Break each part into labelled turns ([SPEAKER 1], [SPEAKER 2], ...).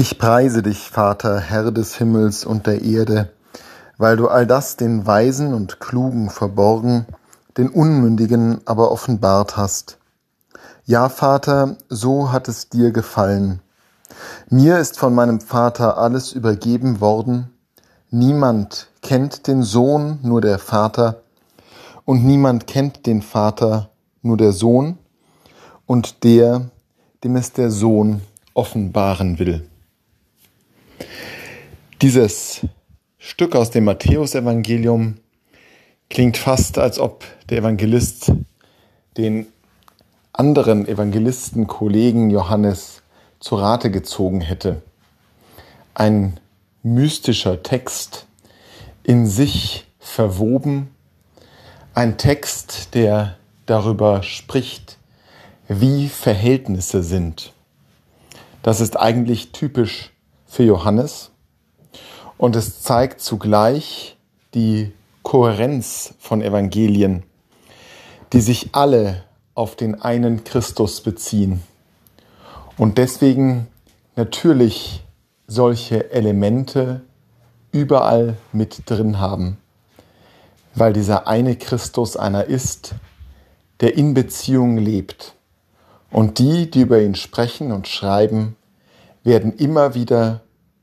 [SPEAKER 1] Ich preise dich, Vater, Herr des Himmels und der Erde, weil du all das den Weisen und Klugen verborgen, den Unmündigen aber offenbart hast. Ja, Vater, so hat es dir gefallen. Mir ist von meinem Vater alles übergeben worden. Niemand kennt den Sohn, nur der Vater, und niemand kennt den Vater, nur der Sohn, und der, dem es der Sohn offenbaren will. Dieses Stück aus dem Matthäusevangelium klingt fast, als ob der Evangelist den anderen Evangelisten, Kollegen Johannes zu Rate gezogen hätte. Ein mystischer Text, in sich verwoben, ein Text, der darüber spricht, wie Verhältnisse sind. Das ist eigentlich typisch für Johannes und es zeigt zugleich die Kohärenz von Evangelien, die sich alle auf den einen Christus beziehen und deswegen natürlich solche Elemente überall mit drin haben, weil dieser eine Christus einer ist, der in Beziehung lebt. Und die, die über ihn sprechen und schreiben, werden immer wieder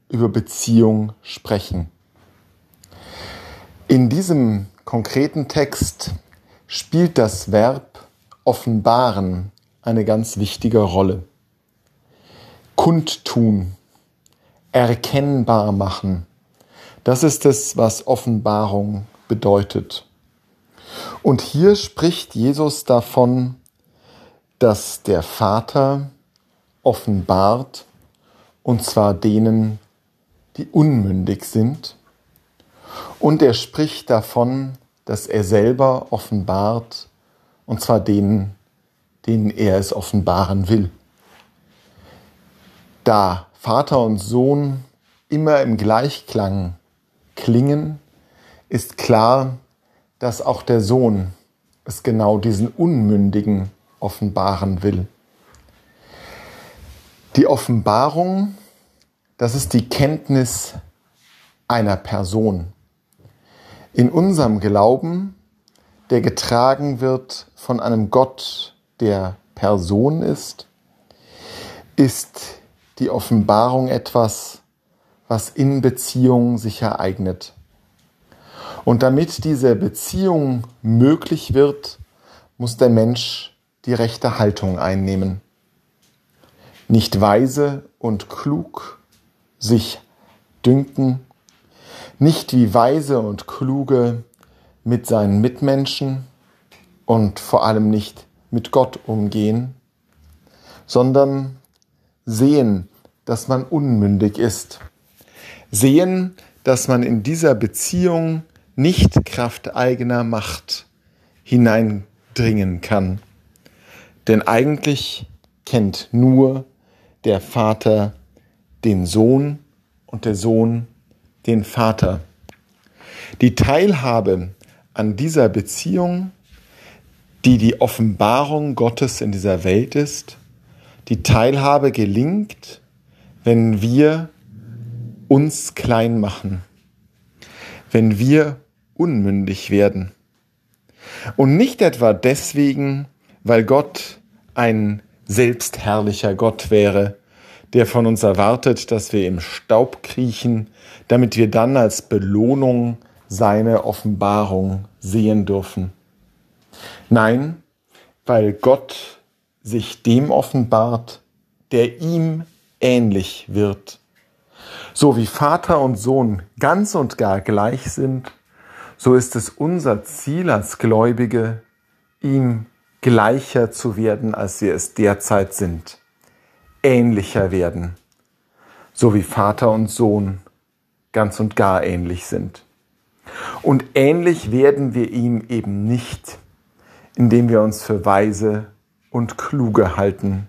[SPEAKER 1] über Beziehung sprechen. In diesem konkreten Text spielt das Verb offenbaren eine ganz wichtige Rolle. Kundtun, erkennbar machen, das ist es, was Offenbarung bedeutet. Und hier spricht Jesus davon, dass der Vater offenbart, und zwar denen, die unmündig sind. Und er spricht davon, dass er selber offenbart, und zwar denen, denen er es offenbaren will. Da Vater und Sohn immer im Gleichklang klingen, ist klar, dass auch der Sohn es genau diesen Unmündigen offenbaren will. Die Offenbarung das ist die Kenntnis einer Person. In unserem Glauben, der getragen wird von einem Gott, der Person ist, ist die Offenbarung etwas, was in Beziehung sich ereignet. Und damit diese Beziehung möglich wird, muss der Mensch die rechte Haltung einnehmen. Nicht weise und klug, sich dünken, nicht wie weise und kluge mit seinen Mitmenschen und vor allem nicht mit Gott umgehen, sondern sehen, dass man unmündig ist, sehen, dass man in dieser Beziehung nicht Kraft eigener Macht hineindringen kann. Denn eigentlich kennt nur der Vater den Sohn und der Sohn den Vater. Die Teilhabe an dieser Beziehung, die die Offenbarung Gottes in dieser Welt ist, die Teilhabe gelingt, wenn wir uns klein machen, wenn wir unmündig werden. Und nicht etwa deswegen, weil Gott ein selbstherrlicher Gott wäre, der von uns erwartet, dass wir im Staub kriechen, damit wir dann als Belohnung seine Offenbarung sehen dürfen. Nein, weil Gott sich dem offenbart, der ihm ähnlich wird. So wie Vater und Sohn ganz und gar gleich sind, so ist es unser Ziel als Gläubige, ihm gleicher zu werden, als wir es derzeit sind ähnlicher werden, so wie Vater und Sohn ganz und gar ähnlich sind. Und ähnlich werden wir ihm eben nicht, indem wir uns für weise und kluge halten.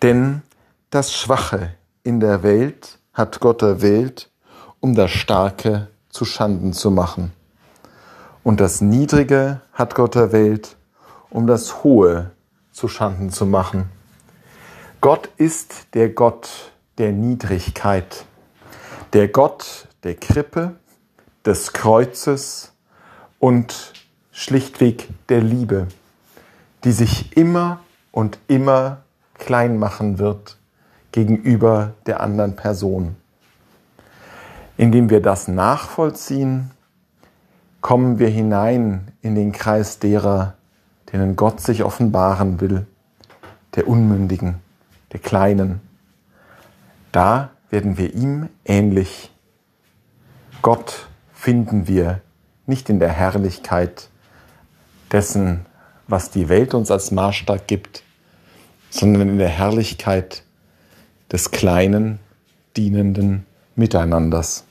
[SPEAKER 1] Denn das Schwache in der Welt hat Gott erwählt, um das Starke zu Schanden zu machen. Und das Niedrige hat Gott erwählt, um das Hohe zu Schanden zu machen. Gott ist der Gott der Niedrigkeit, der Gott der Krippe, des Kreuzes und schlichtweg der Liebe, die sich immer und immer klein machen wird gegenüber der anderen Person. Indem wir das nachvollziehen, kommen wir hinein in den Kreis derer, denen Gott sich offenbaren will, der Unmündigen, der Kleinen. Da werden wir ihm ähnlich. Gott finden wir nicht in der Herrlichkeit dessen, was die Welt uns als Maßstab gibt, sondern in der Herrlichkeit des kleinen, dienenden Miteinanders.